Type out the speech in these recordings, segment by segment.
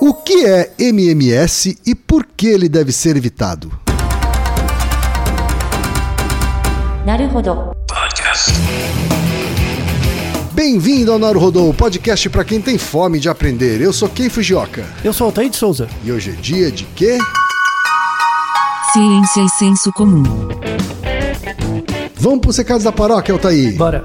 O que é MMS e por que ele deve ser evitado? Bem-vindo ao Naruhodô, podcast para quem tem fome de aprender. Eu sou Ken Fujioka. Eu sou Altair de Souza. E hoje é dia de quê? Ciência e senso comum. Vamos para os recados da paróquia, Altair. Bora.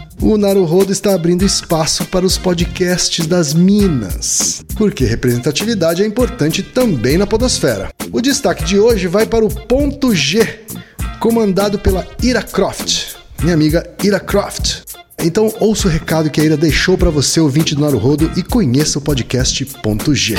O Naruhodo está abrindo espaço para os podcasts das Minas, porque representatividade é importante também na podosfera. O destaque de hoje vai para o Ponto G, comandado pela Ira Croft, minha amiga Ira Croft. Então ouça o recado que a Ira deixou para você, ouvinte do Naruhodo, e conheça o podcast Ponto G.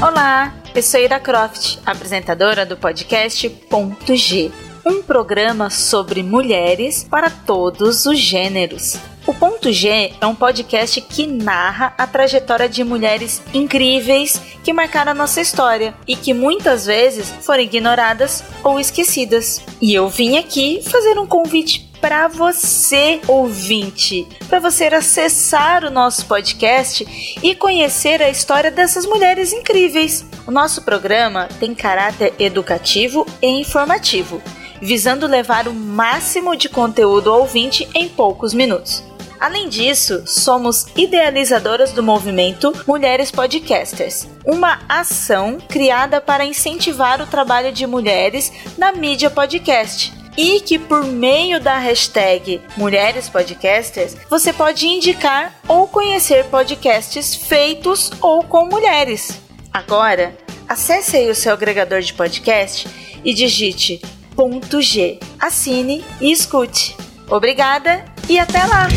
Olá, eu sou Ira Croft, apresentadora do podcast Ponto G, um programa sobre mulheres para todos os gêneros. O Ponto G é um podcast que narra a trajetória de mulheres incríveis que marcaram a nossa história e que muitas vezes foram ignoradas ou esquecidas. E eu vim aqui fazer um convite para você, ouvinte, para você acessar o nosso podcast e conhecer a história dessas mulheres incríveis. O nosso programa tem caráter educativo e informativo, visando levar o máximo de conteúdo ao ouvinte em poucos minutos. Além disso, somos idealizadoras do movimento Mulheres Podcasters, uma ação criada para incentivar o trabalho de mulheres na mídia podcast e que por meio da hashtag Mulheres Podcasters você pode indicar ou conhecer podcasts feitos ou com mulheres. Agora, acesse aí o seu agregador de podcast e digite .g, assine e escute. Obrigada e até lá!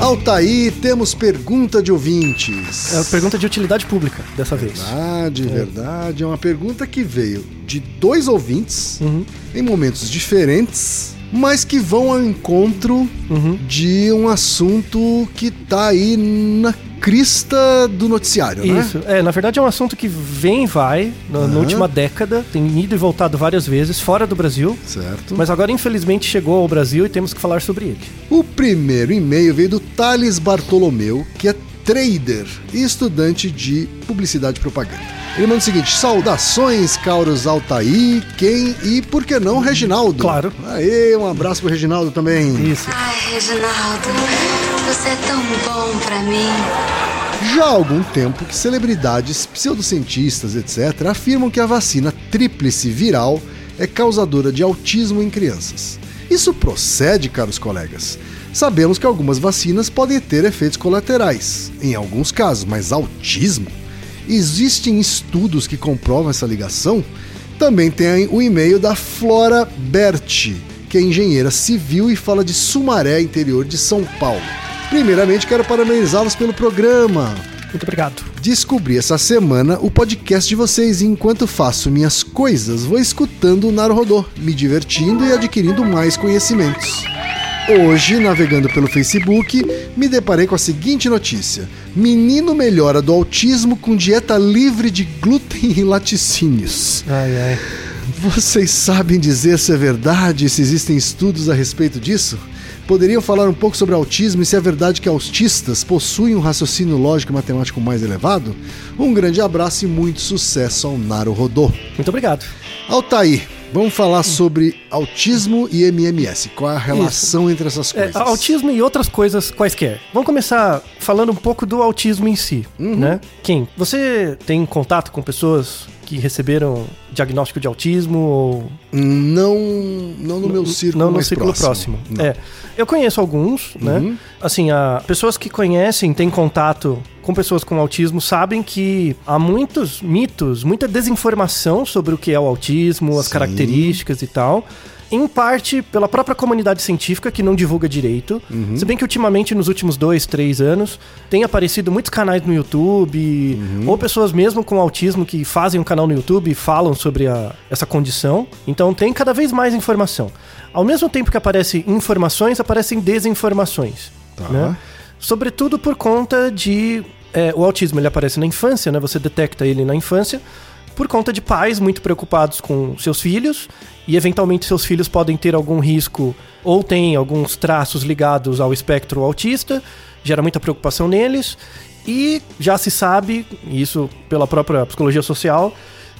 Altair, temos pergunta de ouvintes. É uma pergunta de utilidade pública, dessa vez. Verdade, verdade. É uma pergunta que veio de dois ouvintes Uhum. em momentos diferentes, mas que vão ao encontro Uhum. de um assunto que tá aí na crista do noticiário, né? Isso. É, na verdade é um assunto que vem e vai na, na Aham. última década, tem ido e voltado várias vezes fora do Brasil, Certo. mas agora infelizmente chegou ao Brasil e temos que falar sobre ele. O primeiro e-mail veio do Thales Bartolomeu, que é trader e estudante de publicidade e propaganda. Ele manda o seguinte: saudações, Cauros Altair, Ken e, por que não, Reginaldo. Claro. Aê, um abraço pro Reginaldo também. Isso. Ai, Reginaldo, você é tão bom pra mim. Já há algum tempo que celebridades, pseudocientistas, etc., afirmam que a vacina tríplice viral é causadora de autismo em crianças. Isso procede, caros colegas? Sabemos que algumas vacinas podem ter efeitos colaterais, em alguns casos, mas autismo? Existem estudos que comprovam essa ligação? Também tem o e-mail da Flora Berti, que é engenheira civil e fala de Sumaré, interior de São Paulo. Primeiramente, quero parabenizá-los pelo programa. Muito obrigado. Descobri essa semana o podcast de vocês e enquanto faço minhas coisas, vou escutando o Naruhodô, me divertindo e adquirindo mais conhecimentos. Hoje, navegando pelo Facebook, me deparei com a seguinte notícia: Menino melhora do autismo com dieta livre de glúten e laticínios. Ai, ai. Vocês sabem dizer se é verdade, se existem estudos a respeito disso? Poderiam falar um pouco sobre autismo e se é verdade que autistas possuem um raciocínio lógico e matemático mais elevado? Um grande abraço e muito sucesso ao Naro Rodô. Muito obrigado. Altair, vamos falar sobre autismo e MMS. Qual é a relação entre essas É, coisas? autismo e outras coisas quaisquer. Vamos começar falando um pouco do autismo em si, Uhum. né? Kim, você tem contato com pessoas que receberam diagnóstico de autismo ou Não, não no meu círculo não no círculo próximo. Uhum. É, eu conheço alguns, né? Assim, a, pessoas que conhecem, têm contato com pessoas com autismo, sabem que há muitos mitos, muita desinformação sobre o que é o autismo, as Sim. características e tal. Em parte pela própria comunidade científica que não divulga direito. Se bem que ultimamente, nos últimos dois, três anos, tem aparecido muitos canais no YouTube, ou pessoas mesmo com autismo que fazem um canal no YouTube e falam sobre a- essa condição. Então tem cada vez mais informação. Ao mesmo tempo que aparecem informações, aparecem desinformações. Tá. né? Sobretudo por conta de. é, o autismo ele aparece na infância, né? Você detecta ele na infância, por conta de pais muito preocupados com seus filhos, e eventualmente seus filhos podem ter algum risco ou têm alguns traços ligados ao espectro autista, gera muita preocupação neles, e já se sabe, isso pela própria psicologia social,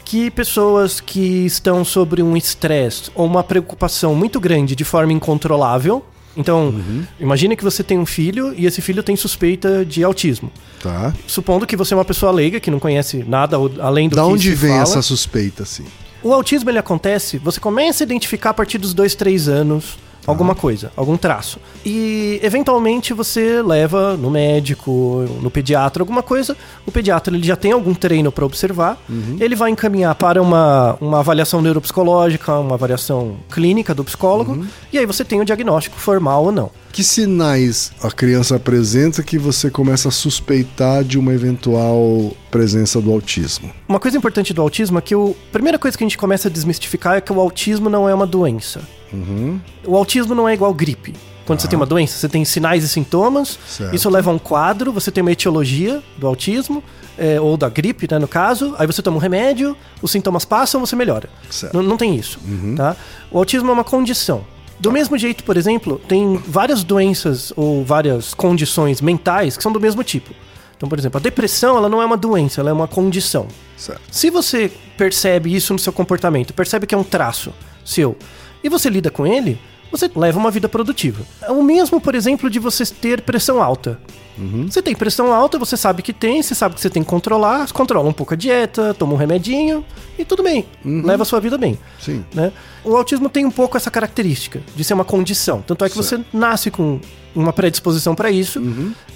que pessoas que estão sobre um estresse ou uma preocupação muito grande de forma incontrolável. Então, imagine que você tem um filho e esse filho tem suspeita de autismo. Tá. Supondo que você é uma pessoa leiga que não conhece nada além do Da que onde se vem fala. essa suspeita, assim? O autismo ele acontece, você começa a identificar a partir dos dois, três anos alguma coisa, algum traço. E eventualmente você leva no médico, no pediatra, alguma coisa. O pediatra ele já tem algum treino para observar. Ele vai encaminhar para uma, uma avaliação neuropsicológica, uma avaliação clínica do psicólogo. E aí você tem o diagnóstico formal ou não. Que sinais a criança apresenta que você começa a suspeitar de uma eventual presença do autismo? Uma coisa importante do autismo é que o, a primeira coisa que a gente começa a desmistificar é que o autismo não é uma doença. O autismo não é igual gripe. Quando você tem uma doença, você tem sinais e sintomas, Certo. isso leva a um quadro, você tem uma etiologia do autismo, é, ou da gripe, né, no caso, aí você toma um remédio, os sintomas passam, você melhora. Não, não tem isso, tá? O autismo é uma condição. Do mesmo jeito, por exemplo, tem várias doenças ou várias condições mentais que são do mesmo tipo. Então, por exemplo, a depressão, ela não é uma doença, ela é uma condição. Certo. Se você percebe isso no seu comportamento, percebe que é um traço seu, e você lida com ele, você leva uma vida produtiva. É o mesmo, por exemplo, de você ter pressão alta. Você tem pressão alta, você sabe que tem, você sabe que você tem que controlar, controla um pouco a dieta, toma um remedinho e tudo bem, leva a sua vida bem. Sim. né? O autismo tem um pouco essa característica de ser uma condição. Tanto é que você nasce com uma predisposição para isso.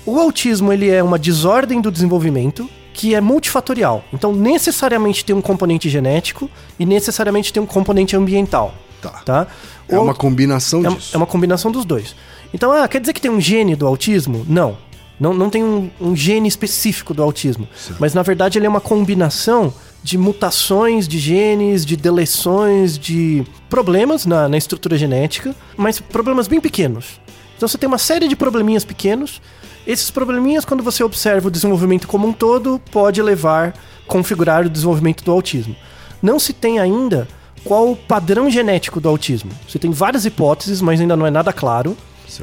O autismo ele é uma desordem do desenvolvimento que é multifatorial. Então, necessariamente tem um componente genético e necessariamente tem um componente ambiental. Tá. Tá? É O- uma combinação é, disso. é uma combinação dos dois. Então, ah, quer dizer que tem um gene do autismo? Não. Não, não tem um, um gene específico do autismo. Mas, na verdade, ele é uma combinação de mutações de genes, de deleções, de problemas na, na estrutura genética, mas problemas bem pequenos. Então, você tem uma série de probleminhas pequenos. Esses probleminhas, quando você observa o desenvolvimento como um todo, pode levar, configurar o desenvolvimento do autismo. Não se tem ainda qual o padrão genético do autismo. Você tem várias hipóteses, mas ainda não é nada claro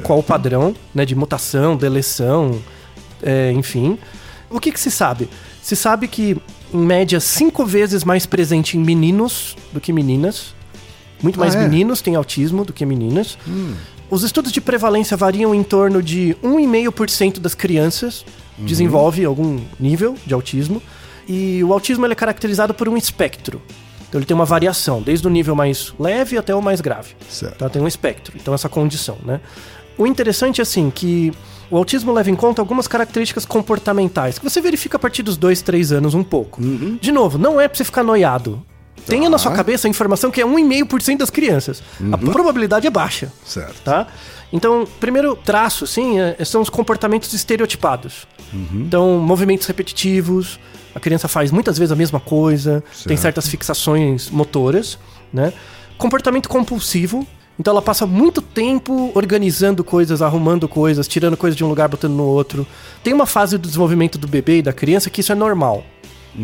qual o padrão né, de mutação, deleção, é, enfim. O que, que se sabe? Se sabe que, em média, cinco vezes mais presente em meninos do que meninas. Muito mais Ah, é? meninos têm autismo do que meninas. Os estudos de prevalência variam em torno de 1,5% das crianças desenvolve algum nível de autismo. E o autismo é caracterizado por um espectro. Então ele tem uma variação, desde o nível mais leve até o mais grave. Certo. Tá? Tem um espectro, então essa condição, né? O interessante é assim que o autismo leva em conta algumas características comportamentais que você verifica a partir dos 2, 3 anos um pouco. De novo, não é pra você ficar noiado. Tenha na sua cabeça a informação que é 1,5% das crianças. A probabilidade é baixa. Certo. Tá? Então, primeiro traço, sim, é- são os comportamentos estereotipados. Então, movimentos repetitivos, a criança faz muitas vezes a mesma coisa, tem certas fixações motoras, né? Comportamento compulsivo, então ela passa muito tempo organizando coisas, arrumando coisas, tirando coisas de um lugar, botando no outro. Tem uma fase do desenvolvimento do bebê e da criança que isso é normal.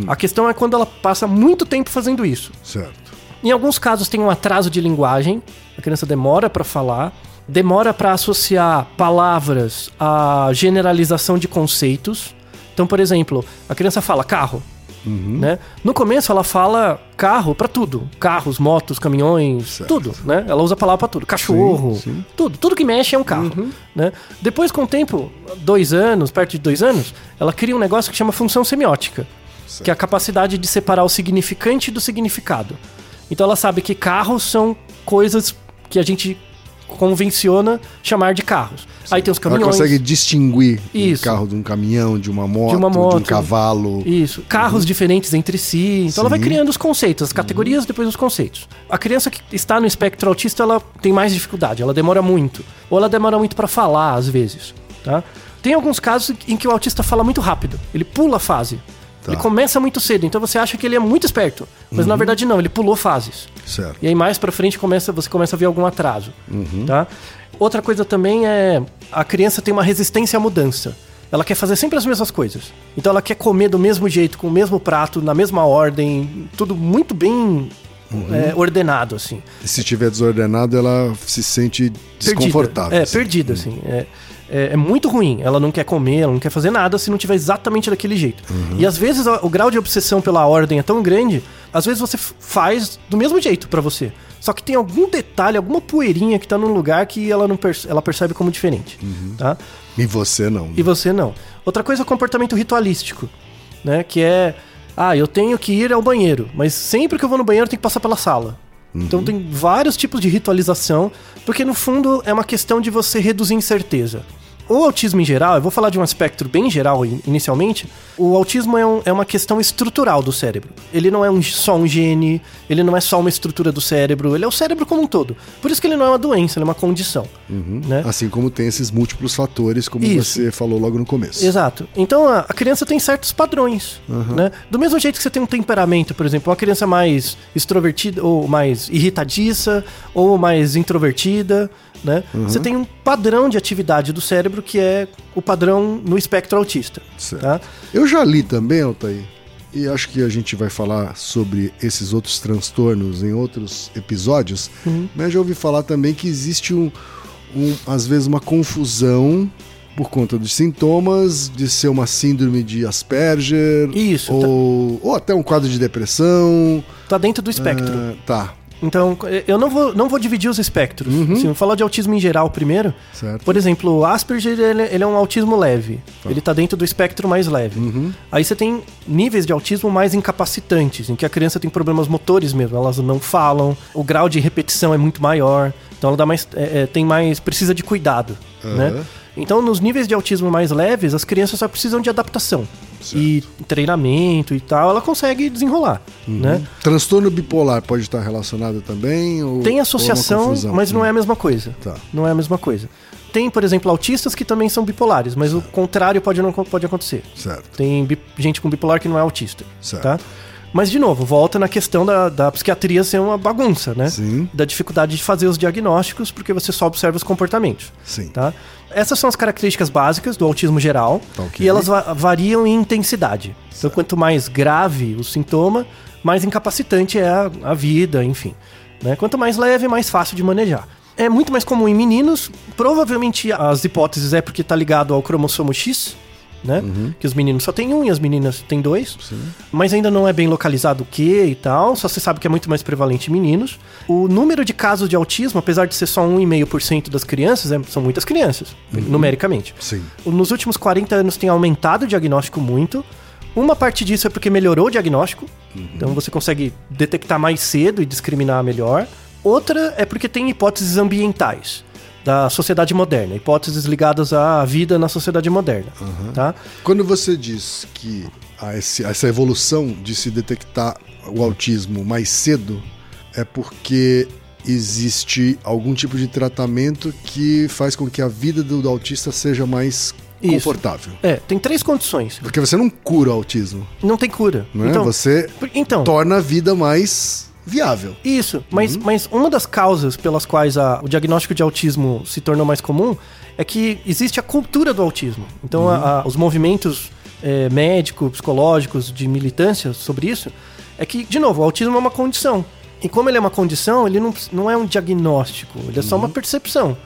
A questão é quando ela passa muito tempo fazendo isso. Certo. Em alguns casos tem um atraso de linguagem, a criança demora para falar, demora para associar palavras à generalização de conceitos. Então, por exemplo, a criança fala carro, né? No começo ela fala carro para tudo, carros, motos, caminhões, Certo. tudo, né? Ela usa a palavra para tudo, cachorro, Sim, sim. tudo, tudo que mexe é um carro, né? Depois, com o tempo, dois anos, perto de dois anos, ela cria um negócio que chama função semiótica, que é a capacidade de separar o significante do significado. Então ela sabe que carros são coisas que a gente convenciona chamar de carros. Aí tem os Ela caminhões. consegue distinguir Isso. um carro de um caminhão, de uma moto, de, uma um moto. cavalo. Isso, carros diferentes entre si. Então ela vai Sim. criando os conceitos, as categorias, depois os conceitos. A criança que está no espectro autista, ela tem mais dificuldade, ela demora muito. Ou ela demora muito para falar, às vezes, tá? Tem alguns casos em que o autista fala muito rápido, ele pula a fase. Tá. Ele começa muito cedo, então você acha que ele é muito esperto, mas na verdade não, ele pulou fases. Certo. E aí mais pra frente começa, você começa a ver algum atraso, Uhum. tá? Outra coisa também é a criança tem uma resistência à mudança. Ela quer fazer sempre as mesmas coisas. Então ela quer comer do mesmo jeito, com o mesmo prato, na mesma ordem, tudo muito bem Uhum. é, ordenado assim. E se tiver desordenado, ela se sente desconfortável. Perdida. É, assim. perdida assim. É, é, é muito ruim. Ela não quer comer, ela não quer fazer nada se não tiver exatamente daquele jeito. Uhum. E às vezes o, o grau de obsessão pela ordem é tão grande, às vezes você faz do mesmo jeito pra você. Só que tem algum detalhe, alguma poeirinha que tá num lugar que ela não perce- ela percebe como diferente, Uhum. tá? E você não. né? E você não. Outra coisa é o comportamento ritualístico, né? Que é, ah, eu tenho que ir ao banheiro, mas sempre que eu vou no banheiro eu tenho que passar pela sala. Então tem vários tipos de ritualização, porque no fundo é uma questão de você reduzir incerteza. O autismo em geral, eu vou falar de um aspecto bem geral in- inicialmente. O autismo é, um- é uma questão estrutural do cérebro. Ele não é um- só um gene, ele não é só uma estrutura do cérebro, ele é o cérebro como um todo. Por isso que ele não é uma doença, ele é uma condição. Né? Assim como tem esses múltiplos fatores, como Isso. você falou logo no começo. Exato. Então a, a criança tem certos padrões, né? Do mesmo jeito que você tem um temperamento, por exemplo, uma criança mais extrovertida ou mais irritadiça ou mais introvertida, né? Você tem um padrão de atividade do cérebro que é o padrão no espectro autista, Certo. tá? Eu já li também, Altair, e acho que a gente vai falar sobre esses outros transtornos em outros episódios, Uhum. mas já ouvi falar também que existe um, um, às vezes uma confusão por conta dos sintomas de ser uma síndrome de Asperger Isso, ou, ou até um quadro de depressão. Tá dentro do espectro. Ah, tá, Então, eu não vou, não vou dividir os espectros. Assim, vou falar de autismo em geral primeiro. certo. Por exemplo, o Asperger ele, ele é um autismo leve. Ele tá dentro do espectro mais leve. Aí você tem níveis de autismo mais incapacitantes, em que a criança tem problemas motores mesmo, elas não falam, o grau de repetição é muito maior, então ela dá mais, é, é, tem mais, precisa de cuidado, né? Então, nos níveis de autismo mais leves, as crianças só precisam de adaptação e treinamento e tal, ela consegue desenrolar, né? Transtorno bipolar pode estar relacionado também? Ou, Tem é associação, mas não é a mesma coisa. Tá. Não é a mesma coisa. Tem, por exemplo, autistas que também são bipolares, mas o contrário pode não pode acontecer. Certo. Tem gente com bipolar que não é autista. Certo. Tá? Mas, de novo, volta na questão da, da psiquiatria ser uma bagunça, né? Sim. Da dificuldade de fazer os diagnósticos, porque você só observa os comportamentos. Sim. Tá? Essas são as características básicas do autismo geral. Tá, ok. E elas va- variam em intensidade. Então, quanto mais grave o sintoma, mais incapacitante é a, a vida, enfim. Né? Quanto mais leve, mais fácil de manejar. É muito mais comum em meninos. Provavelmente as hipóteses é porque está ligado ao cromossomo X, né? Uhum. Que os meninos só têm um e as meninas têm dois. Mas ainda não é bem localizado o que e tal. Só se sabe que é muito mais prevalente em meninos. O número de casos de autismo, apesar de ser só 1,5% das crianças, é- são muitas crianças, numericamente. Sim. Nos últimos 40 anos tem aumentado o diagnóstico muito. Uma parte disso é porque melhorou o diagnóstico, então você consegue detectar mais cedo e discriminar melhor. Outra é porque tem hipóteses ambientais da sociedade moderna, hipóteses ligadas à vida na sociedade moderna, tá? Quando você diz que há esse- essa evolução de se detectar o autismo mais cedo, é porque existe algum tipo de tratamento que faz com que a vida do, do autista seja mais Isso. confortável. É, tem três condições. Porque você não cura o autismo, Não tem cura. não é? Então, você então torna a vida mais viável. Isso, mas, Uhum. mas uma das causas pelas quais a- o diagnóstico de autismo se tornou mais comum é que existe a cultura do autismo. Então, a- Uhum. a- os movimentos é, médicos, psicológicos, de militância sobre isso, é que, de novo, o autismo é uma condição. E como ele é uma condição, ele não, não é um diagnóstico, ele é só Uhum. uma percepção.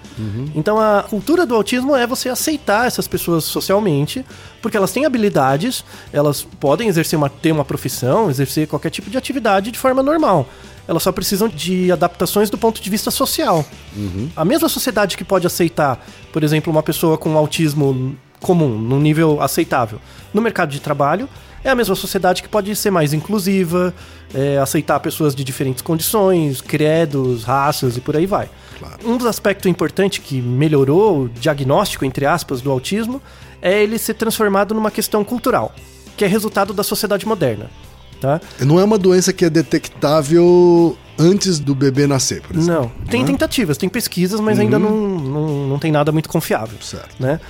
Então a cultura do autismo é você aceitar essas pessoas socialmente, porque elas têm habilidades, elas podem exercer uma, ter uma profissão, exercer qualquer tipo de atividade de forma normal. Elas só precisam de adaptações do ponto de vista social. A mesma sociedade que pode aceitar, por exemplo, uma pessoa com autismo comum, num nível aceitável, no mercado de trabalho, É a mesma sociedade que pode ser mais inclusiva, é, aceitar pessoas de diferentes condições, credos, raças e por aí vai. Um dos aspectos importantes que melhorou o diagnóstico, entre aspas, do autismo é ele ser transformado numa questão cultural, que é resultado da sociedade moderna. Tá? Não é uma doença que é detectável antes do bebê nascer, por exemplo. Não. Tem Né? tentativas, tem pesquisas, mas ainda não, não, não tem nada muito confiável. Certo. Né?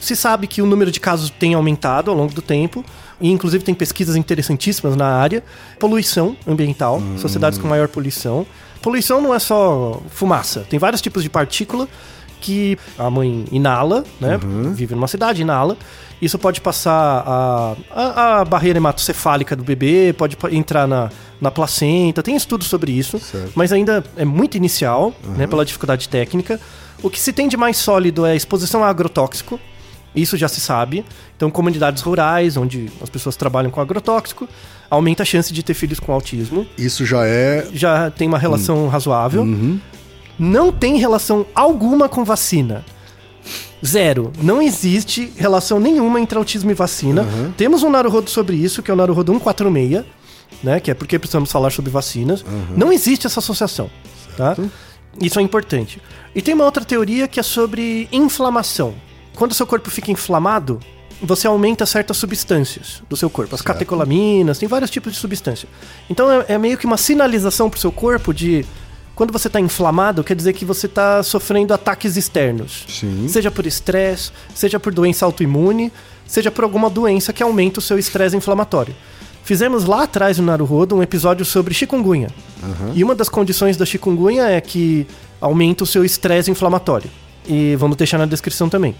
Se sabe que o número de casos tem aumentado ao longo do tempo, e inclusive tem pesquisas interessantíssimas na área. Poluição ambiental, sociedades com maior poluição. Poluição não é só fumaça, tem vários tipos de partícula que a mãe inala, né? Vive numa cidade, inala. Isso pode passar a, a, a barreira hematocefálica do bebê, pode entrar na, na placenta. Tem estudos sobre isso, Certo. mas ainda é muito inicial, né? Pela dificuldade técnica. O que se tem de mais sólido é a exposição a agrotóxico. Isso já se sabe. Então, comunidades rurais, onde as pessoas trabalham com agrotóxico, aumenta a chance de ter filhos com autismo. Isso já é. Já tem uma relação razoável. Não tem relação alguma com vacina. Zero. Não existe relação nenhuma entre autismo e vacina. Temos um Naruhodo sobre isso, que é o Naruhodo 146, né? Que é porque precisamos falar sobre vacinas. Não existe essa associação, tá? Isso é importante. E tem uma outra teoria que é sobre inflamação. Quando o seu corpo fica inflamado, você aumenta certas substâncias do seu corpo. As catecolaminas, tem vários tipos de substância. Então é, é meio que uma sinalização pro seu corpo de quando você está inflamado, quer dizer que você está sofrendo ataques externos. Sim. Seja por estresse, seja por doença autoimune, seja por alguma doença que aumenta o seu estresse inflamatório. Fizemos lá atrás no Naruhodo um episódio sobre chikungunya. E uma das condições da chikungunya é que aumenta o seu estresse inflamatório. E vamos deixar na descrição também.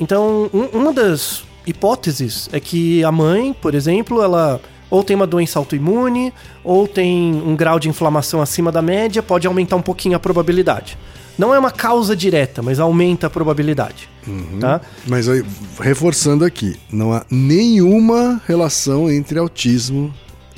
Então, um- uma das hipóteses é que a mãe, por exemplo, ela ou tem uma doença autoimune, ou tem um grau de inflamação acima da média, pode aumentar um pouquinho a probabilidade. Não é uma causa direta, mas aumenta a probabilidade. Tá? Mas aí, reforçando aqui, não há nenhuma relação entre autismo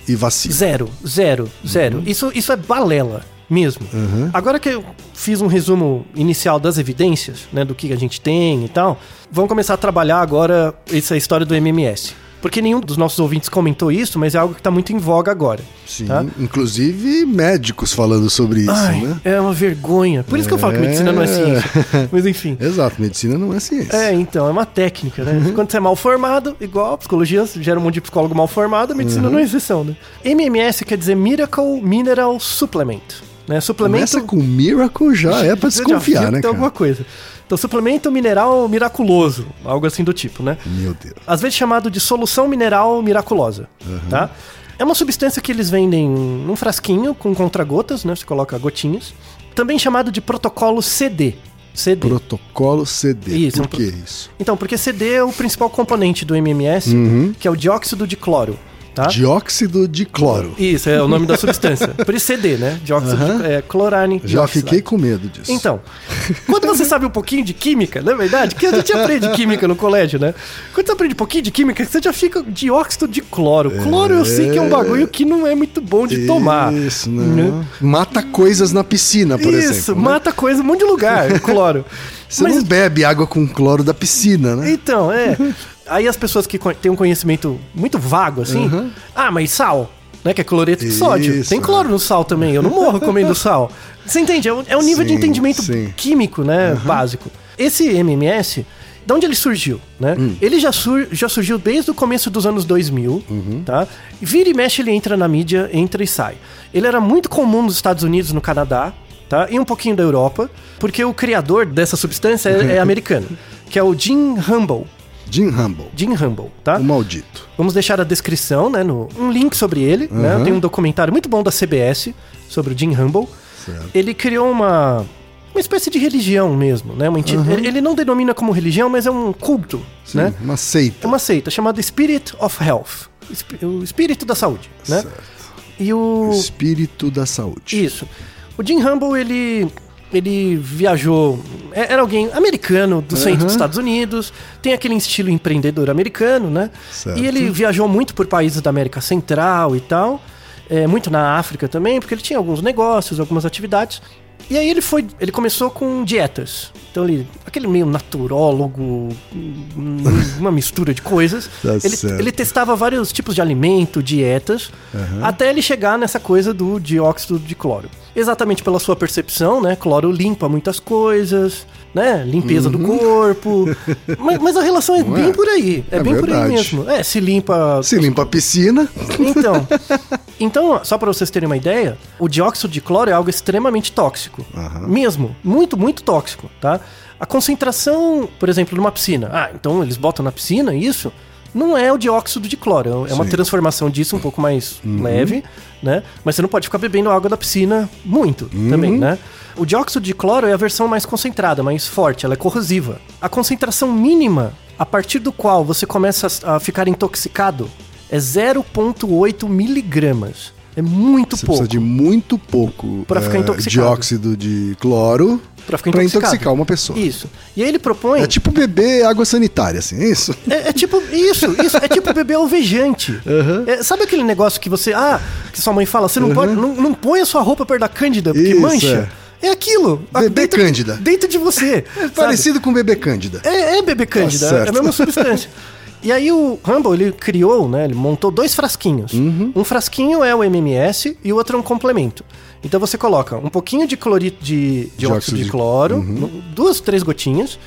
e vacina. Zero, zero, zero. Isso, isso é balela mesmo. Agora que eu fiz um resumo inicial das evidências, né, do que a gente tem e tal, vamos começar a trabalhar agora essa história do MMS. Porque nenhum dos nossos ouvintes comentou isso, mas é algo que está muito em voga agora. Sim, tá? inclusive médicos falando sobre isso, Ai, né? é uma vergonha. Por isso que eu falo que É. medicina não é ciência. Mas enfim. Exato, medicina não é ciência. É, então, é uma técnica, né? Quando você é mal formado, igual a psicologia gera um monte de psicólogo mal formado, a medicina não é exceção, né? MMS quer dizer Miracle Mineral Supplement. Né? Suplemento. Começa com Miracle já é já desconfiar, né, Tem alguma coisa. Então, suplemento mineral miraculoso, algo assim do tipo, né? Meu Deus. Às vezes chamado de solução mineral miraculosa, tá? É uma substância que eles vendem num frasquinho com contragotas, né? Você coloca gotinhas. Também chamado de protocolo CD. CD. Protocolo CD. Isso, Por um pro- que isso? Então, porque CD é o principal componente do MMS, Uhum. que é o dióxido de cloro, tá? Dióxido de cloro. Isso, é o nome da substância. Por isso CD, né? Dióxido de é, clorane. Já fiquei com medo disso. Então, quando você sabe um pouquinho de química, não é verdade? Que a gente aprende química no colégio, né? Quando você aprende um pouquinho de química, você já fica dióxido de cloro. Cloro eu sei que é um bagulho que não é muito bom de tomar. Isso, não. Mata coisas na piscina, por Isso, exemplo. né? mata coisa em um monte de lugar, cloro. Você Mas não bebe água com cloro da piscina, né? Então, é. Aí as pessoas que têm um conhecimento muito vago, assim, ah, mas sal, né? Que é cloreto de sódio. Isso, Tem cloro no sal também, eu não morro comendo sal. Você entende? É um, é um nível de Sim, entendimento sim. químico, né? Básico. Esse MMS, de onde ele surgiu, né? Hum. Ele já, sur- já surgiu desde o começo dos anos 2000, Uhum. tá? Vira e mexe, ele entra na mídia, entra e sai. Ele era muito comum nos Estados Unidos no Canadá, tá? E um pouquinho da Europa, porque o criador dessa substância é, é americano, que é o Jim Humble. Jim Humble, Jim Humble, tá? o maldito. Vamos deixar a descrição, né? No, um link sobre ele, né? Uhum. Tem um documentário muito bom da CBS sobre o Jim Humble. Certo. Ele criou uma, uma espécie de religião mesmo, né? Uma enti- ele, ele não denomina como religião, mas é um culto, Sim, né? Uma seita. uma seita chamada Spirit of Health. O espírito da saúde, né? Certo. E o... O espírito da saúde. Isso. O Jim Humble, ele, ele viajou. é- Era alguém americano do centro dos Estados Unidos, tem aquele estilo empreendedor americano, né? Certo. E ele viajou muito por países da América Central e tal, é, muito na África também, porque ele tinha alguns negócios, algumas atividades. E aí ele foi, ele começou com dietas. Então ele, aquele meio naturólogo, uma mistura de coisas. Tá ele, ele testava vários tipos de alimento, dietas, até ele chegar nessa coisa do dióxido de cloro. Exatamente pela sua percepção, né? Cloro limpa muitas coisas, né? Limpeza do corpo. mas, mas a relação é Uhum. Bem é? por aí. É, É bem por aí verdade. mesmo. É, se limpa Se limpa a piscina. então, então, só para vocês terem uma ideia, o dióxido de cloro é algo extremamente tóxico. Aham. Mesmo, muito, muito tóxico, tá? A concentração, por exemplo, numa piscina. Ah, então eles botam na piscina isso? Não é o dióxido de cloro, é uma Sim. Uhum. transformação disso um pouco mais leve, né? Mas você não pode ficar bebendo água da piscina muito Uhum. também, né? O dióxido de cloro é a versão mais concentrada, mais forte, ela é corrosiva. A concentração mínima a partir do qual você começa a a ficar intoxicado é 0,8 miligramas. É muito Você pouco. precisa de muito pouco Pra ficar eh, intoxicado. dióxido de cloro Pra ficar pra intoxicado. intoxicar uma pessoa. Isso. E aí ele propõe. É tipo beber água sanitária, assim, é isso? É, é tipo isso, isso. É tipo beber alvejante. Uhum. É, sabe aquele negócio que você. Ah, que sua mãe fala, você não pode. Não, não põe a sua roupa perto da cândida porque Isso, mancha. É, aquilo. Bebê dentro, cândida. Dentro de você. sabe? Parecido com beber cândida. É, é bebê cândida, Tá é a mesma substância. E aí o Rumble, ele criou, né, ele montou dois frasquinhos. Uhum. Um frasquinho é o MMS e o outro é um complemento. Então você coloca um pouquinho de clorito de dióxido Dióxido de de- cloro, Uhum. duas, três gotinhas,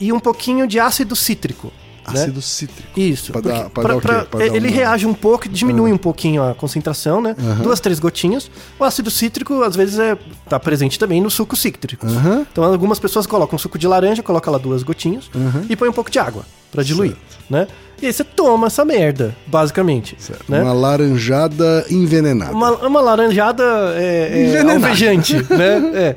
e um pouquinho de ácido cítrico. Né? Ácido cítrico. Isso. Pra dar- pra pra- dar pra- Pra dar ele uma- reage um pouco, diminui um pouquinho a concentração, né? Duas, três gotinhas. O ácido cítrico, às vezes, é, tá presente também no suco cítrico. Aham. Então, algumas pessoas colocam suco de laranja, colocam lá duas gotinhas e põe um pouco de água pra diluir, né? E aí você toma essa merda, basicamente. Certo. Né? Uma laranjada envenenada. Uma, uma laranjada é, é, Envenenada. alvejante, né? É.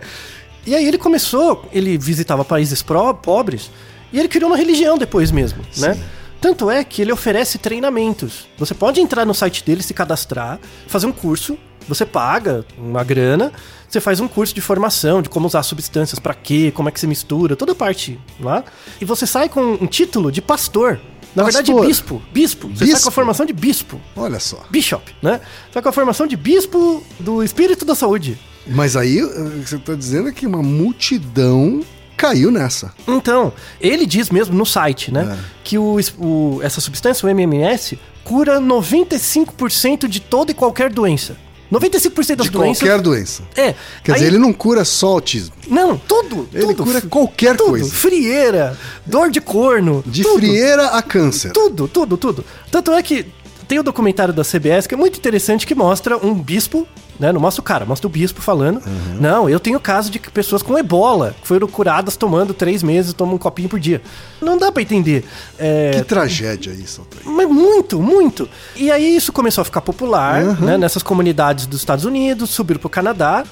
E aí ele começou, ele visitava países pró- pobres e ele criou uma religião depois mesmo, né? Tanto é que ele oferece treinamentos. Você pode entrar no site dele, se cadastrar, fazer um curso, você paga uma grana, você faz um curso de formação, de como usar substâncias, pra quê, como é que se mistura, toda parte lá. E você sai com um título de pastor. Na verdade, Pastor. bispo. Bispo. Você sai com Bispo? a formação de bispo. Olha só. Bishop, né? Só com a formação de bispo do espírito da saúde. Mas aí eh, você tá dizendo que uma multidão caiu nessa. Então, ele diz mesmo no site, né? É. Que o, o- essa substância, o MMS, cura 95% de toda e qualquer doença. 95% das De doenças. qualquer doença. É. Quer Aí- dizer, ele não cura só autismo. Não, tudo. Ele tudo. cura qualquer tudo. coisa. Frieira, dor de corno. De tudo. frieira a câncer. Tudo, tudo, tudo. Tanto é que tem o documentário da CBS que é muito interessante que mostra um bispo, né? Não mostra o cara, mostra o bispo falando. Uhum. Não, eu tenho caso de pessoas com ebola que foram curadas tomando três meses, tomam um copinho por dia. Não dá pra entender. É, Que tragédia isso, Altair. mas muito, muito. E aí isso começou a ficar popular, Uhum. né, nessas comunidades dos Estados Unidos, subiram pro Canadá.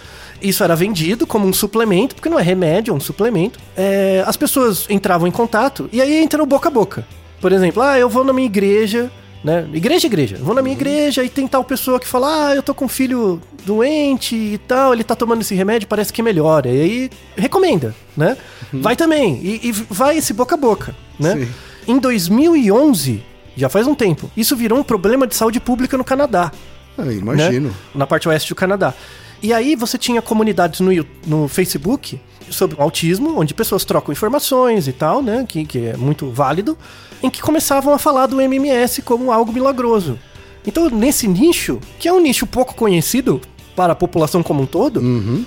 Isso era vendido como um suplemento, porque não é remédio, é um suplemento. É, as pessoas entravam em contato e aí entra no boca a boca. Por exemplo, ah, eu vou na minha igreja, né? Igreja, igreja. Eu vou na minha igreja e tem tal pessoa que fala, ah, eu tô com um filho doente e tal, ele tá tomando esse remédio, parece que melhora. E aí recomenda, né? Vai também. E, e vai esse boca a boca, né? Sim. Em 2011, já faz um tempo, isso virou um problema de saúde pública no Canadá. Ah, né? imagino. Na parte oeste do Canadá. E aí você tinha comunidades no, no Facebook sobre o autismo, onde pessoas trocam informações e tal, né? Que, que é muito válido, em que começavam a falar do MMS como algo milagroso. Então, nesse nicho, que é um nicho pouco conhecido para a população como um todo,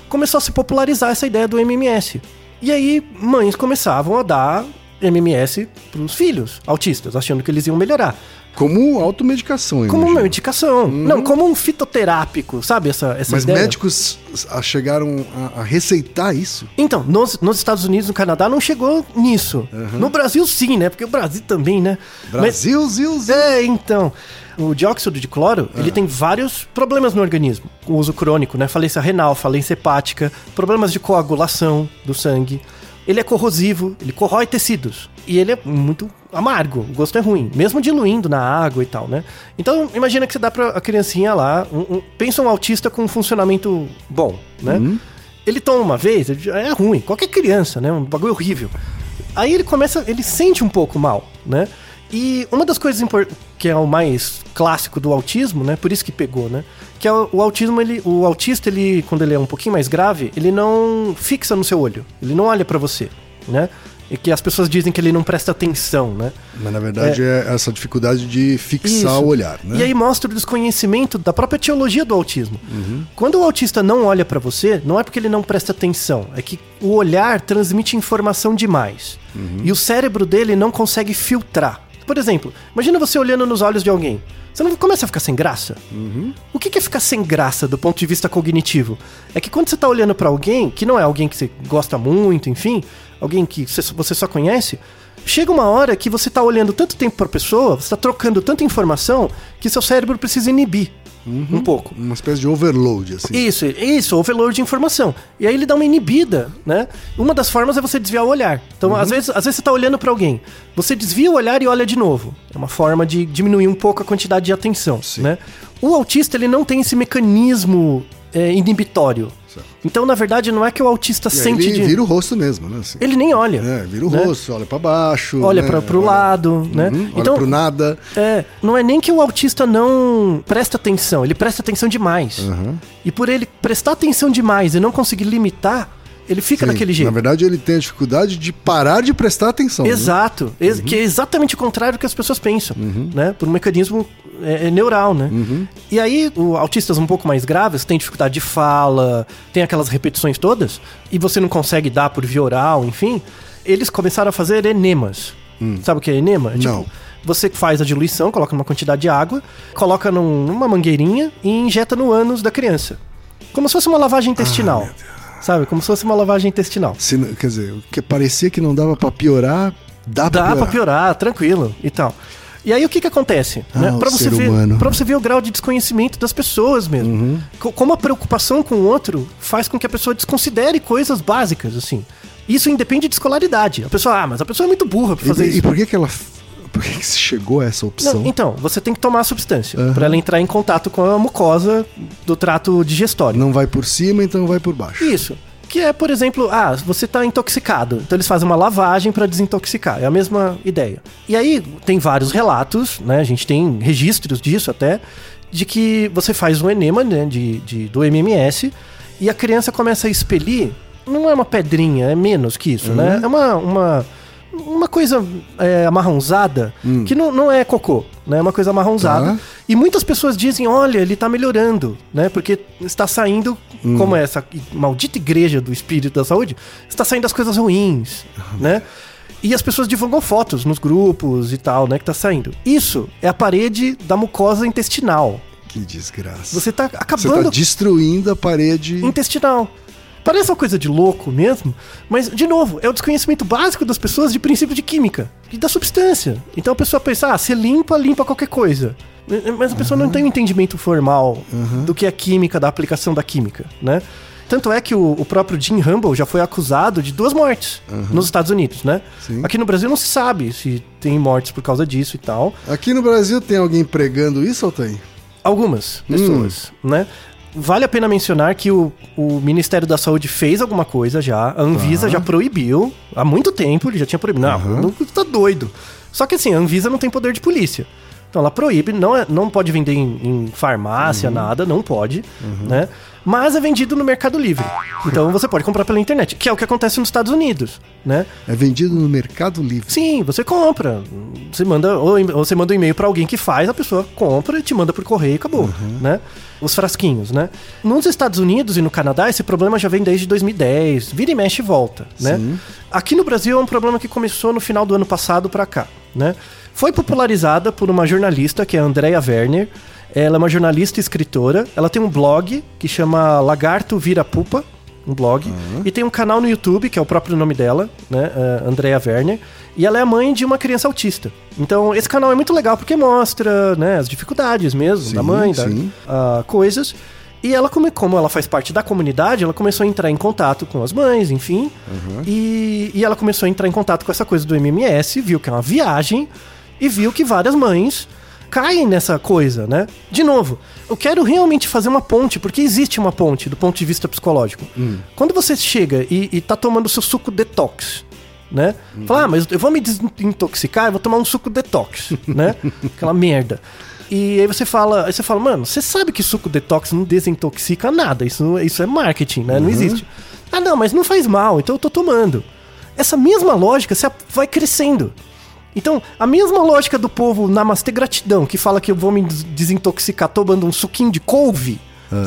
começou a se popularizar essa ideia do MMS. E aí, mães começavam a dar MMS para os filhos autistas, achando que eles iam melhorar. Como automedicação, eu Como uma medicação. Não, como um fitoterápico, sabe? Essa, essa Mas ideia? médicos ah, chegaram a, a receitar isso? Então, nos, nos Estados Unidos no Canadá não chegou nisso. No Brasil, sim, né? Porque o Brasil também, né? Brasil, Mas, zil. é, então. O dióxido de cloro, É. ele tem vários problemas no organismo. O uso crônico, né? Falência renal, falência hepática, problemas de coagulação do sangue. Ele é corrosivo, ele corrói tecidos. E ele é muito amargo, o gosto é ruim, mesmo diluindo na água e tal, né? Então, imagina que você dá pra a criancinha lá, um- um- pensa um autista com um funcionamento bom, né? Ele toma uma vez, é ruim, qualquer criança, né? Um bagulho horrível. Aí ele começa, ele sente um pouco mal, né? E uma das coisas que é o mais clássico do autismo, né? Por isso que pegou, né? Que é o, o autismo, ele, o autista, ele, quando ele é um pouquinho mais grave, ele não fixa no seu olho, ele não olha pra você, né? E que as pessoas dizem que ele não presta atenção, né? Mas na verdade é, essa dificuldade de fixar Isso. o olhar, né? E aí mostra o desconhecimento da própria teologia do autismo. Uhum. Quando o autista não olha pra você, não é porque ele não presta atenção, é que o olhar transmite informação demais. Uhum. E o cérebro dele não consegue filtrar. Por exemplo, imagina você olhando nos olhos de alguém. Você não começa a ficar sem graça? Uhum. O que é ficar sem graça do ponto de vista cognitivo? É que quando você tá olhando pra alguém, que não é alguém que você gosta muito, enfim, alguém que você você só conhece, chega uma hora que você tá olhando tanto tempo pra pessoa, você tá trocando tanta informação, que seu cérebro precisa inibir um pouco. Uma espécie de overload, assim. Isso, isso, overload de informação. E aí ele dá uma inibida, né? Uma das formas é você desviar o olhar. Então, às, vezes, às vezes você tá olhando pra alguém, você desvia o olhar e olha de novo. É uma forma de diminuir um pouco a quantidade de atenção, Sim. né? O autista, ele não tem esse mecanismo é, inibitório. Certo. Então, na verdade, não é que o autista E sente ele de... vira o rosto mesmo, né? assim. Ele nem olha. É, vira o né? rosto, olha pra baixo. Olha né? pro Olha- lado, né? Uhum, olha então, pro nada. É, não é nem que o autista não presta atenção, ele presta atenção demais. Uhum. E por ele prestar atenção demais e não conseguir limitar, ele fica Sim, daquele jeito. Na verdade, ele tem a dificuldade de parar de prestar atenção. né? Exato, ex- que é exatamente o contrário do que as pessoas pensam, né? Por um mecanismo é, é, neural, né? E aí, o, autistas um pouco mais graves têm dificuldade de fala, tem aquelas repetições todas, e você não consegue dar por via oral, enfim. Eles começaram a fazer enemas. Sabe o que é enema? É Não. Tipo, você faz a diluição, coloca numa quantidade de água, coloca num- numa mangueirinha e injeta no ânus da criança. Como se fosse uma lavagem intestinal. Sabe? Como se fosse uma lavagem intestinal. Se quer dizer, o que parecia que não dava pra piorar, dá, pra Dá piorar. pra piorar, tranquilo e tal. E aí o que que acontece? Ah, né? o Pra você ver, para você ver o grau de desconhecimento das pessoas mesmo. Uhum. Co- Como a preocupação com o outro faz com que a pessoa desconsidere coisas básicas assim. Isso independe de escolaridade. A pessoa, ah, mas a pessoa é muito burra pra E, fazer e isso. por que que ela... Por que que se chegou a essa opção? Não, então, você tem que tomar a substância Uhum. pra ela entrar em contato com a mucosa do trato digestório. Não vai por cima, então vai por baixo. Isso. Que é, por exemplo, ah, você tá intoxicado. Então eles fazem uma lavagem pra desintoxicar. É a mesma ideia. E aí tem vários relatos, né? A gente tem registros disso até, de que você faz um enema né, de, de- do MMS e a criança começa a expelir. Não é uma pedrinha, é menos que isso, né? É uma. uma uma coisa é, amarronzada, que não, não é cocô, né? É uma coisa amarronzada. Tá. E muitas pessoas dizem, olha, ele tá melhorando, né? Porque está saindo, como é essa maldita igreja do espírito da saúde, está saindo as coisas ruins, né? E as pessoas divulgam fotos nos grupos e tal, né? Que tá saindo. Isso é a parede da mucosa intestinal. Que desgraça. Você tá Você acabando tá destruindo a parede. intestinal. Parece uma coisa de louco mesmo, mas, de novo, é o desconhecimento básico das pessoas de princípio de química e da substância. Então a pessoa pensa, ah, você limpa, limpa qualquer coisa. Mas a pessoa não tem um entendimento formal do que é química, da aplicação da química, né? Tanto é que o, o próprio Jim Humble já foi acusado de duas mortes nos Estados Unidos, né? Sim. Aqui no Brasil não se sabe se tem mortes por causa disso e tal. Aqui no Brasil tem alguém pregando isso, Altair? Algumas pessoas, né? Vale a pena mencionar que o, o Ministério da Saúde fez alguma coisa já, a Anvisa já proibiu, há muito tempo ele já tinha proibido. Não, não tá doido. Só que assim, a Anvisa não tem poder de polícia. Então ela proíbe, não, é- não pode vender em, em farmácia, nada, não pode, né? Mas é vendido no Mercado Livre. Então você pode comprar pela internet, que é o que acontece nos Estados Unidos, né? É vendido no Mercado Livre. Sim, você compra. Você manda, ou, ou você manda um e-mail pra alguém que faz, a pessoa compra e te manda por correio e acabou, né? Os frasquinhos, né? Nos Estados Unidos e no Canadá, esse problema já vem desde 2010. Vira e mexe e volta, né? Aqui no Brasil é um problema que começou no final do ano passado pra cá, né? Foi popularizada por uma jornalista que é a Andrea Werner. Ela é uma jornalista e escritora. Ela tem um blog que chama Lagarto Vira Pupa um blog. E tem um canal no YouTube, que é o próprio nome dela, né? eh, Andrea Werner. E ela é a mãe de uma criança autista. Então, esse canal é muito legal porque mostra né, as dificuldades mesmo Sim, da mãe, da, ah, coisas. E ela, como ela faz parte da comunidade, ela começou a entrar em contato com as mães, enfim. E, e ela começou a entrar em contato com essa coisa do MMS, viu que é uma viagem, e viu que várias mães caem nessa coisa, né? De novo, eu quero realmente fazer uma ponte, porque existe uma ponte do ponto de vista psicológico. Quando você chega e, e tá tomando seu suco detox, né? Fala, ah, mas eu vou me desintoxicar, eu vou tomar um suco detox, né? Aquela merda. E aí você fala, aí você fala, mano, você sabe que suco detox não desintoxica nada, isso, isso é marketing, né? Não existe. Ah, não, mas não faz mal, então eu tô tomando. Essa mesma lógica você vai crescendo. Então, a mesma lógica do povo Namastê Gratidão, que fala que eu vou me des- desintoxicar tomando um suquinho de couve,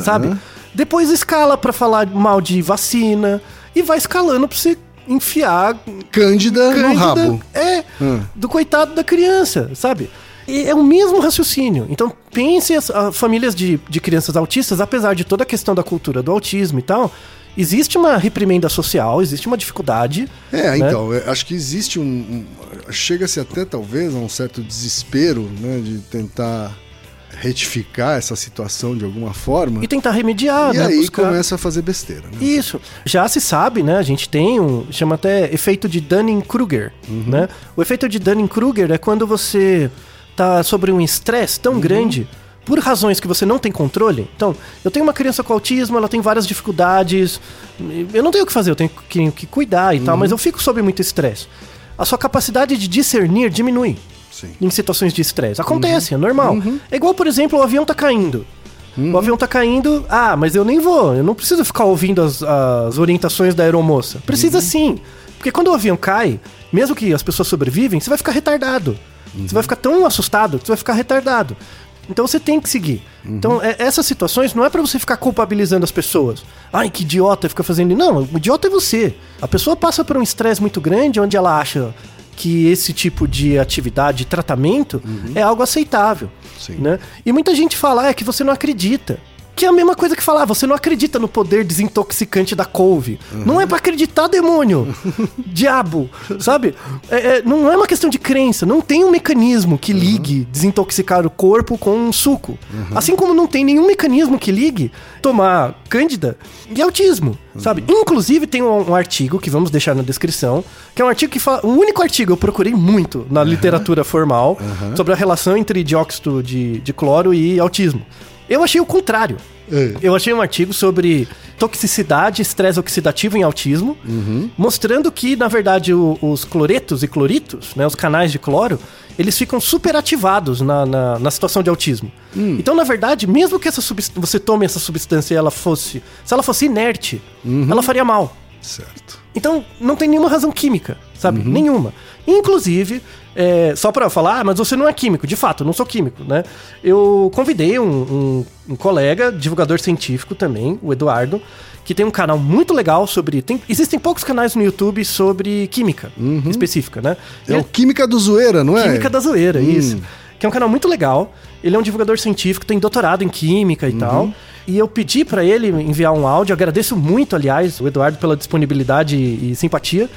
sabe? Depois escala pra falar mal de vacina e vai escalando pra você enfiar Cândida, no Cândida, rabo. É, Hum. do coitado da criança, sabe? E é o mesmo raciocínio. Então, pense as, as famílias de, de crianças autistas, apesar de toda a questão da cultura do autismo e tal, existe uma reprimenda social, existe uma dificuldade. É, né? então, acho que existe um. um- Chega-se até talvez a um certo desespero, né, de tentar retificar essa situação de alguma forma. E tentar remediar, E né? aí buscar- começa a fazer besteira. Né? Isso. Já se sabe, né? A gente tem um. chama até efeito de Dunning-Kruger. Né? O efeito de Dunning-Kruger é quando você tá sobre um estresse tão grande. Por razões que você não tem controle. Então, eu tenho uma criança com autismo, ela tem várias dificuldades. Eu não tenho o que fazer, eu tenho que, cuidar e tal, mas eu fico sob muito estresse. A sua capacidade de discernir diminui Sim. em situações de estresse. Acontece, é normal. É igual, por exemplo, o avião tá caindo. O avião tá caindo, ah, mas eu nem vou, eu não preciso ficar ouvindo as, as orientações da aeromoça. Precisa sim. Porque quando o avião cai, mesmo que as pessoas sobrevivem, você vai ficar retardado. Você vai ficar tão assustado que você vai ficar retardado. Então você tem que seguir. Então, é- essas situações não é pra você ficar culpabilizando as pessoas. Ai, que idiota fica fazendo. Não, o idiota é você. A pessoa passa por um estresse muito grande onde ela acha que esse tipo de atividade, tratamento, é algo aceitável. Sim. Né? E muita gente fala, ah, é que você não acredita. Que é a mesma coisa que falar, você não acredita no poder desintoxicante da couve. Não é pra acreditar, demônio! Diabo! Sabe? É- é- não é uma questão de crença. Não tem um mecanismo que ligue desintoxicar o corpo com um suco. Assim como não tem nenhum mecanismo que ligue tomar cândida e autismo. Sabe? Inclusive, tem um, um artigo que vamos deixar na descrição, que é um artigo que fala. O único artigo eu procurei muito na literatura formal sobre a relação entre dióxido de, de cloro e autismo. Eu achei o contrário. É. Eu achei um artigo sobre toxicidade, estresse oxidativo em autismo, mostrando que, na verdade, o- os cloretos e cloritos, né, os canais de cloro, eles ficam superativados na, na, na situação de autismo. Então, na verdade, mesmo que essa você tome essa substância e ela fosse. Se ela fosse inerte, ela faria mal. Certo. Então, não tem nenhuma razão química, sabe? Nenhuma. Inclusive, é, só pra falar, ah, mas você não é químico. De fato, eu não sou químico, né? Eu convidei um, um- um colega, divulgador científico também, o Eduardo, que tem um canal muito legal sobre... tem- existem poucos canais no YouTube sobre química específica, né? É o Química do Zoeira, não é? Química da Zoeira, isso. Que é um canal muito legal. Ele é um divulgador científico, tem doutorado em química e tal. E eu pedi pra ele enviar um áudio. Agradeço muito, aliás, o Eduardo pela disponibilidade e, simpatia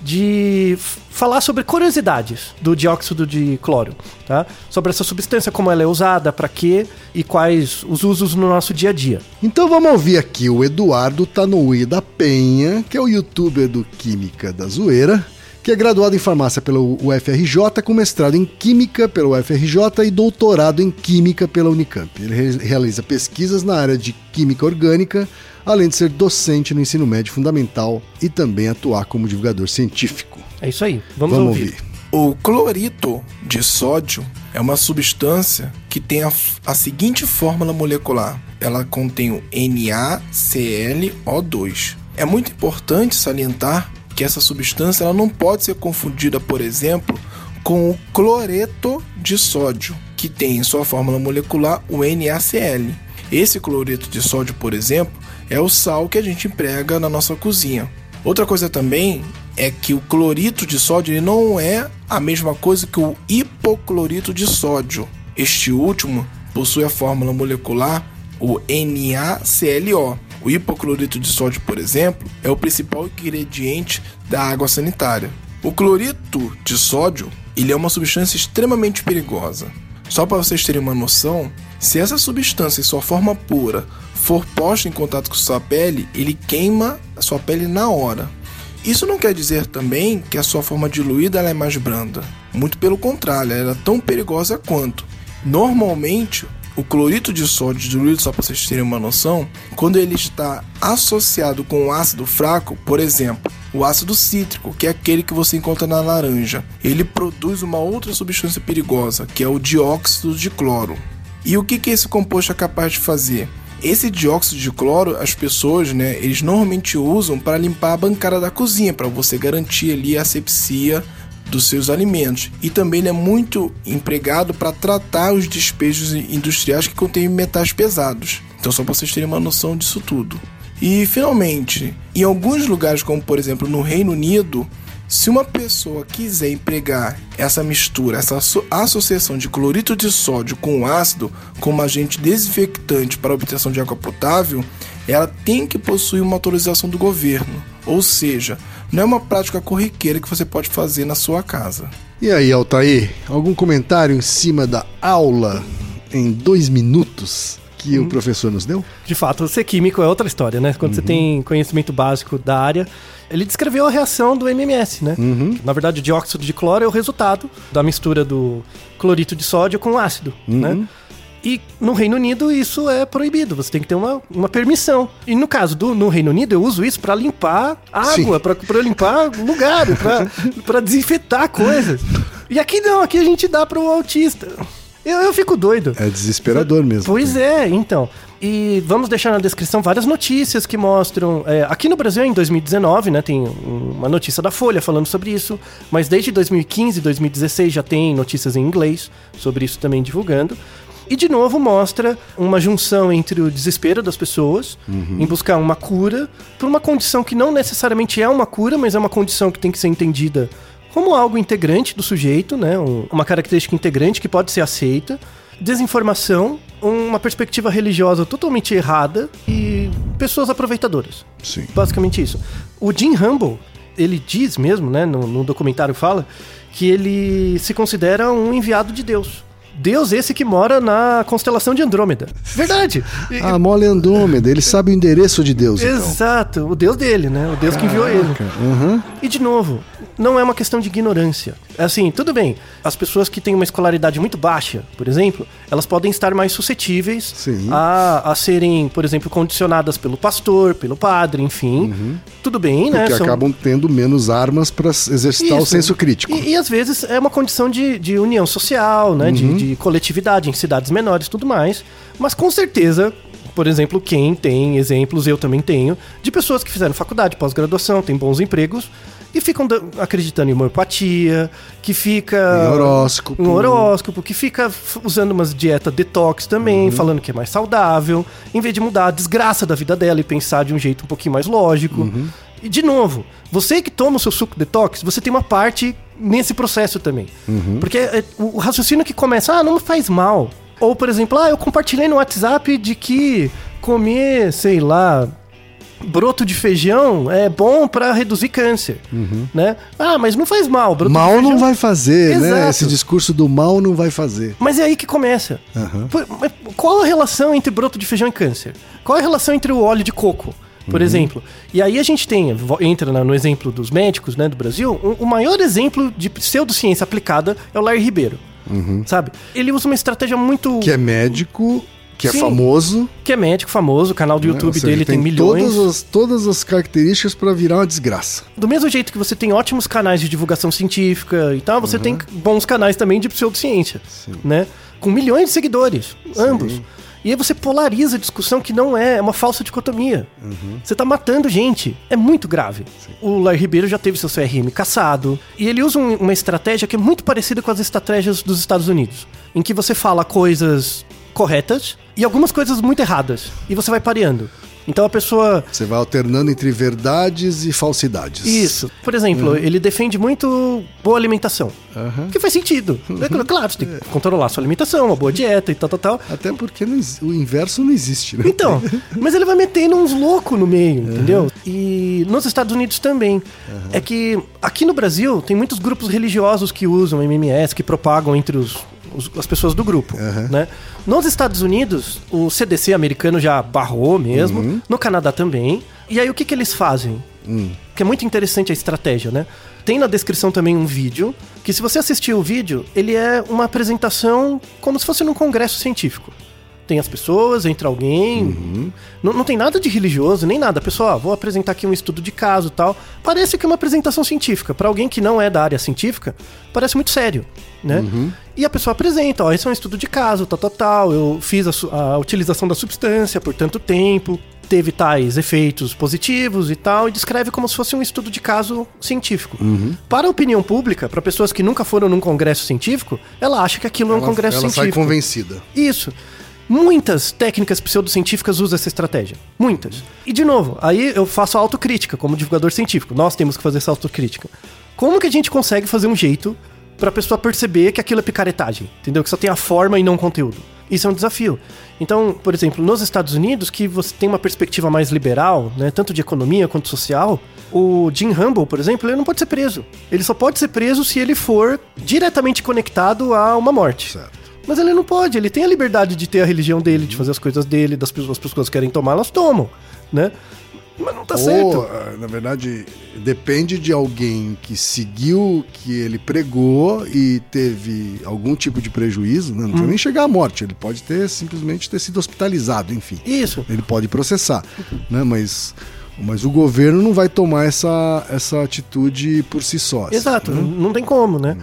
de falar sobre curiosidades do dióxido de cloro, tá? Sobre essa substância, como ela é usada, pra quê e quais os usos no nosso dia a dia. Então vamos ouvir aqui o Eduardo Tanui da Penha, que é o youtuber do Química da Zoeira, que é graduado em farmácia pelo UFRJ, com mestrado em Química pelo UFRJ e doutorado em Química pela Unicamp. Ele re- realiza pesquisas na área de Química Orgânica, além de ser docente no ensino médio fundamental e também atuar como divulgador científico. É isso aí. Vamos, Vamos ouvir. ouvir. O clorito de sódio é uma substância que tem a, a seguinte fórmula molecular: ela contém o NaClO2. É muito importante salientar que essa substância ela não pode ser confundida, por exemplo, com o cloreto de sódio, que tem em sua fórmula molecular o NaCl. Esse cloreto de sódio, por exemplo, é o sal que a gente emprega na nossa cozinha. Outra coisa também é que o clorito de sódio ele não é a mesma coisa que o hipoclorito de sódio. Este último possui a fórmula molecular o NaClO. O hipoclorito de sódio, por exemplo, é o principal ingrediente da água sanitária. O clorito de sódio ele é uma substância extremamente perigosa. Só para vocês terem uma noção, se essa substância em sua forma pura for posta em contato com sua pele, ele queima a sua pele na hora. Isso não quer dizer também que a sua forma diluída é mais branda. Muito pelo contrário, ela é tão perigosa quanto. Normalmente, o clorito de sódio diluído, só para vocês terem uma noção, quando ele está associado com um ácido fraco, por exemplo, o ácido cítrico, que é aquele que você encontra na laranja. Ele produz uma outra substância perigosa, que é o dióxido de cloro. E o que, que esse composto é capaz de fazer? Esse dióxido de cloro, as pessoas, né, eles normalmente usam para limpar a bancada da cozinha, para você garantir ali a asepsia dos seus alimentos. E também ele é muito empregado para tratar os despejos industriais que contêm metais pesados. Então, só para vocês terem uma noção disso tudo. E finalmente, em alguns lugares, como por exemplo no Reino Unido, se uma pessoa quiser empregar essa mistura, essa asso- associação de cloreto de sódio com ácido como agente desinfectante para a obtenção de água potável, ela tem que possuir uma autorização do governo. Ou seja, não é uma prática corriqueira que você pode fazer na sua casa. E aí, Altair, algum comentário em cima da aula em dois minutos que o professor nos deu? De fato, ser químico é outra história, né? Quando você tem conhecimento básico da área. Ele descreveu a reação do MMS, né? Na verdade, o dióxido de cloro é o resultado da mistura do clorito de sódio com ácido, né? E no Reino Unido isso é proibido, você tem que ter uma, uma permissão. E no caso do no Reino Unido, eu uso isso pra limpar água, pra pra limpar lugar, pra pra desinfetar coisas. E aqui não, aqui a gente dá pro autista. Eu, eu fico doido. É desesperador mesmo. Pois é, então. E vamos deixar na descrição várias notícias que mostram. é, aqui no Brasil, em 2019, né, tem um- uma notícia da Folha falando sobre isso, mas desde 2015 e 2016 já tem notícias em inglês sobre isso também divulgando. E de novo mostra uma junção entre o desespero das pessoas em buscar uma cura por uma condição que não necessariamente é uma cura, mas é uma condição que tem que ser entendida como algo integrante do sujeito, né? um- uma característica integrante que pode ser aceita. Desinformação, uma perspectiva religiosa totalmente errada e pessoas aproveitadoras. Sim. Basicamente isso. O Jim Humble, ele diz mesmo, né, no, no documentário fala, que ele se considera um enviado de Deus. Deus esse que mora na constelação de Andrômeda. Verdade. E- Ah, mole Andrômeda, ele sabe o endereço de Deus, então. Exato, o Deus dele, né? O Deus que enviou ele. Uhum. E de novo, não é uma questão de ignorância. É Assim, tudo bem, as pessoas que têm uma escolaridade muito baixa, por exemplo, elas podem estar mais suscetíveis a, a serem, por exemplo, condicionadas pelo pastor, pelo padre, enfim. Tudo bem, né? Porque São- acabam tendo menos armas para exercitar o Isso. senso crítico. E, e às vezes é uma condição de, de união social, né? De, Uhum. de coletividade em cidades menores tudo mais. Mas com certeza, por exemplo, quem tem exemplos, eu também tenho, de pessoas que fizeram faculdade, pós-graduação, têm bons empregos e ficam acreditando em homeopatia, que fica. Em horóscopo. Em horóscopo, que fica usando umas dieta detox também, Uhum. falando que é mais saudável, em vez de mudar a desgraça da vida dela e pensar de um jeito um pouquinho mais lógico. Uhum. E de novo, você que toma o seu suco detox, você tem uma parte nesse processo também. Uhum. Porque é, o raciocínio que começa, ah, não me faz mal. Ou, por exemplo, ah, eu compartilhei no WhatsApp de que comer, sei lá, broto de feijão é bom pra reduzir câncer, né? Ah, mas não faz mal. Uhum. Mal feijão- não vai fazer, né? Exato. Esse discurso do mal não vai fazer. Mas é aí que começa. Mas Qual a relação entre broto de feijão e câncer? Qual a relação entre o óleo de coco, por exemplo? E aí a gente tem, entra no exemplo dos médicos né, do Brasil, o maior exemplo de pseudociência aplicada é o Larry Ribeiro. Sabe? Ele usa uma estratégia muito. Que é médico, que é Sim. famoso. que é médico famoso, o canal do né? YouTube Ou seja, dele tem, milhões. Todas as, todas as características para virar uma desgraça. Do mesmo jeito que você tem ótimos canais de divulgação científica e tal, você tem bons canais também de pseudociência, né? Com milhões de seguidores, ambos. E aí você polariza a discussão que não é, é uma falsa dicotomia. Você tá matando gente. É muito grave. O Larry Ribeiro já teve seu CRM caçado. E ele usa um- uma estratégia que é muito parecida com as estratégias dos Estados Unidos. Em que você fala coisas corretas e algumas coisas muito erradas. E você vai pareando. Então a pessoa Você vai alternando entre verdades e falsidades. isso. Por exemplo, ele defende muito boa alimentação. Que faz sentido. É cl- claro, você tem que controlar a sua alimentação, uma boa dieta e tal, tal, tal. Até porque o inverso não existe, né? Então, mas ele vai metendo uns loucos no meio, entendeu? E nos Estados Unidos também. É que aqui no Brasil tem muitos grupos religiosos que usam MMS, que propagam entre os, os- as pessoas do grupo, né? Nos Estados Unidos, o CDC americano já barrou mesmo, no Canadá também. E aí o que, que eles fazem? Que é muito interessante a estratégia, né? Tem na descrição também um vídeo, que se você assistir o vídeo, ele é uma apresentação como se fosse num congresso científico. Tem as pessoas, entra alguém. Não, não tem nada de religioso, nem nada. Pessoal, vou apresentar aqui um estudo de caso e tal. Parece que é uma apresentação científica. Para alguém que não é da área científica, parece muito sério, né? E a pessoa apresenta, ó, esse é um estudo de caso, tal, tal, tal. Eu fiz a, a utilização da substância por tanto tempo, teve tais efeitos positivos e tal, e descreve como se fosse um estudo de caso científico. Para a opinião pública, para pessoas que nunca foram num congresso científico, ela acha que aquilo é um Ela, congresso ela sai científico. convencida. Isso. Muitas técnicas pseudocientíficas usam essa estratégia. Muitas. E, de novo, aí eu faço a autocrítica como divulgador científico. Nós temos que fazer essa autocrítica. Como que a gente consegue fazer um jeito pra pessoa perceber que aquilo é picaretagem? Entendeu? Que só tem a forma e não o conteúdo. Isso é um desafio. Então, por exemplo, nos Estados Unidos, que você tem uma perspectiva mais liberal, né, tanto de economia quanto social, o Jim Humble, por exemplo, ele não pode ser preso. Ele só pode ser preso se ele for diretamente conectado a uma morte. Certo. Mas ele não pode, ele tem a liberdade de ter a religião dele, de fazer as coisas dele, das pessoas, as pessoas querem tomar, elas tomam, né? Mas não tá Ou, certo. ah, na verdade, depende de alguém que seguiu o que ele pregou e teve algum tipo de prejuízo, né? não Hum. precisa nem chegar à morte, ele pode ter simplesmente ter sido hospitalizado, enfim. Isso. Ele pode processar, né? Mas, mas o governo não vai tomar essa, essa atitude por si só. assim, Exato, né? não tem como, né?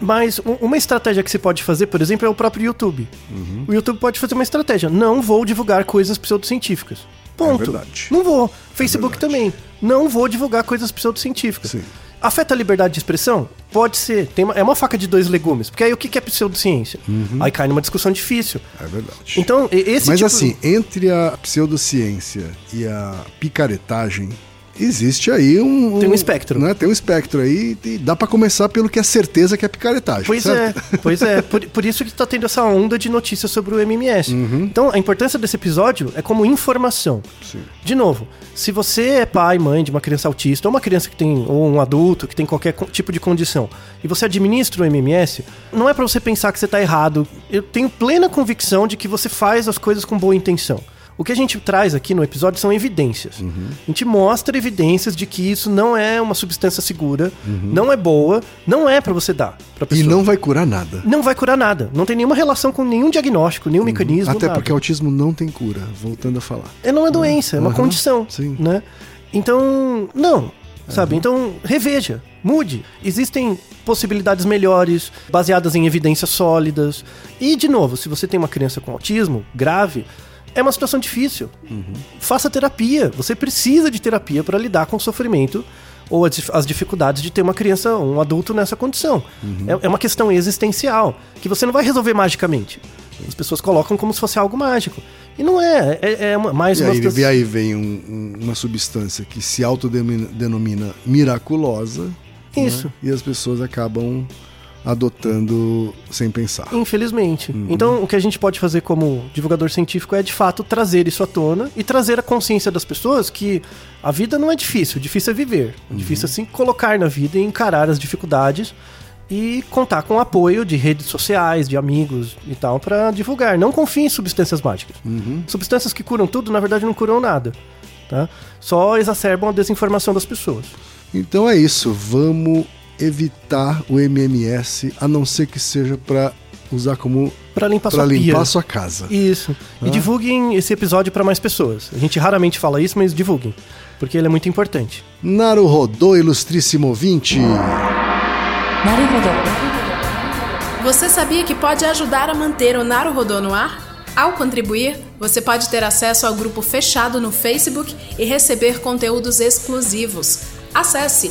Mas um- uma estratégia que se pode fazer, por exemplo, é o próprio YouTube. Uhum. O YouTube pode fazer uma estratégia. Não vou divulgar coisas pseudocientíficas. Ponto. É verdade. Não vou. Facebook verdade. também. Não vou divulgar coisas pseudocientíficas. Sim. Afeta a liberdade de expressão? Pode ser. Tem uma- é uma faca de dois legumes. Porque aí o que é pseudociência? Aí cai numa discussão difícil. É verdade. Então, esse Mas tipo... assim, entre a pseudociência e a picaretagem, existe aí um. Tem um espectro. Né? Tem um espectro aí e dá pra começar pelo que é certeza que é picaretagem. Pois certo? é, pois é. Por, por isso que tá tendo essa onda de notícias sobre o MMS. Uhum. Então, a importância desse episódio é como informação. Sim. De novo, se você é pai, mãe de uma criança autista, ou uma criança que tem, ou um adulto que tem qualquer tipo de condição, e você administra o MMS, não é pra você pensar que você tá errado. Eu tenho plena convicção de que você faz as coisas com boa intenção. O que a gente traz aqui no episódio são evidências. Uhum. A gente mostra evidências de que isso não é uma substância segura, Uhum. não é boa, não é pra você dar pra E pessoa. não vai curar nada. Não vai curar nada. Não tem nenhuma relação com nenhum diagnóstico, nenhum mecanismo. Uhum. Até nada. porque autismo não tem cura, voltando a falar. É, não é doença, é uma Uhum, condição. sim. Né? Então, não. Sabe? Então, reveja, mude. Existem possibilidades melhores, baseadas em evidências sólidas. E, de novo, se você tem uma criança com autismo grave, é uma situação difícil. Faça terapia. Você precisa de terapia para lidar com o sofrimento ou as dif- as dificuldades de ter uma criança, um adulto nessa condição. É, é uma questão existencial que você não vai resolver magicamente. As pessoas colocam como se fosse algo mágico. E não é. É, é uma- mais E uma aí, e aí vem um- uma substância que se autodenomina miraculosa. Isso. né? E as pessoas acabam adotando sem pensar. Infelizmente. Uhum. Então, o que a gente pode fazer como divulgador científico é, de fato, trazer isso à tona e trazer a consciência das pessoas que a vida não é difícil, difícil é viver. Uhum. Difícil é se colocar na vida e encarar as dificuldades e contar com o apoio de redes sociais, de amigos e tal, para divulgar. Não confie em substâncias mágicas. Uhum. Substâncias que curam tudo, na verdade, não curam nada. Tá? Só exacerbam a desinformação das pessoas. Então é isso, vamos evitar o MMS, a não ser que seja para usar como para limpar, pra sua, limpar sua casa. Isso. Ah. E divulguem esse episódio para mais pessoas. A gente raramente fala isso, mas divulguem, porque ele é muito importante. Naru Rodô, ilustríssimo ouvinte. Naruhodô. Você sabia que pode ajudar a manter o Naru Rodô no ar? Ao contribuir, você pode ter acesso ao grupo fechado no Facebook e receber conteúdos exclusivos. Acesse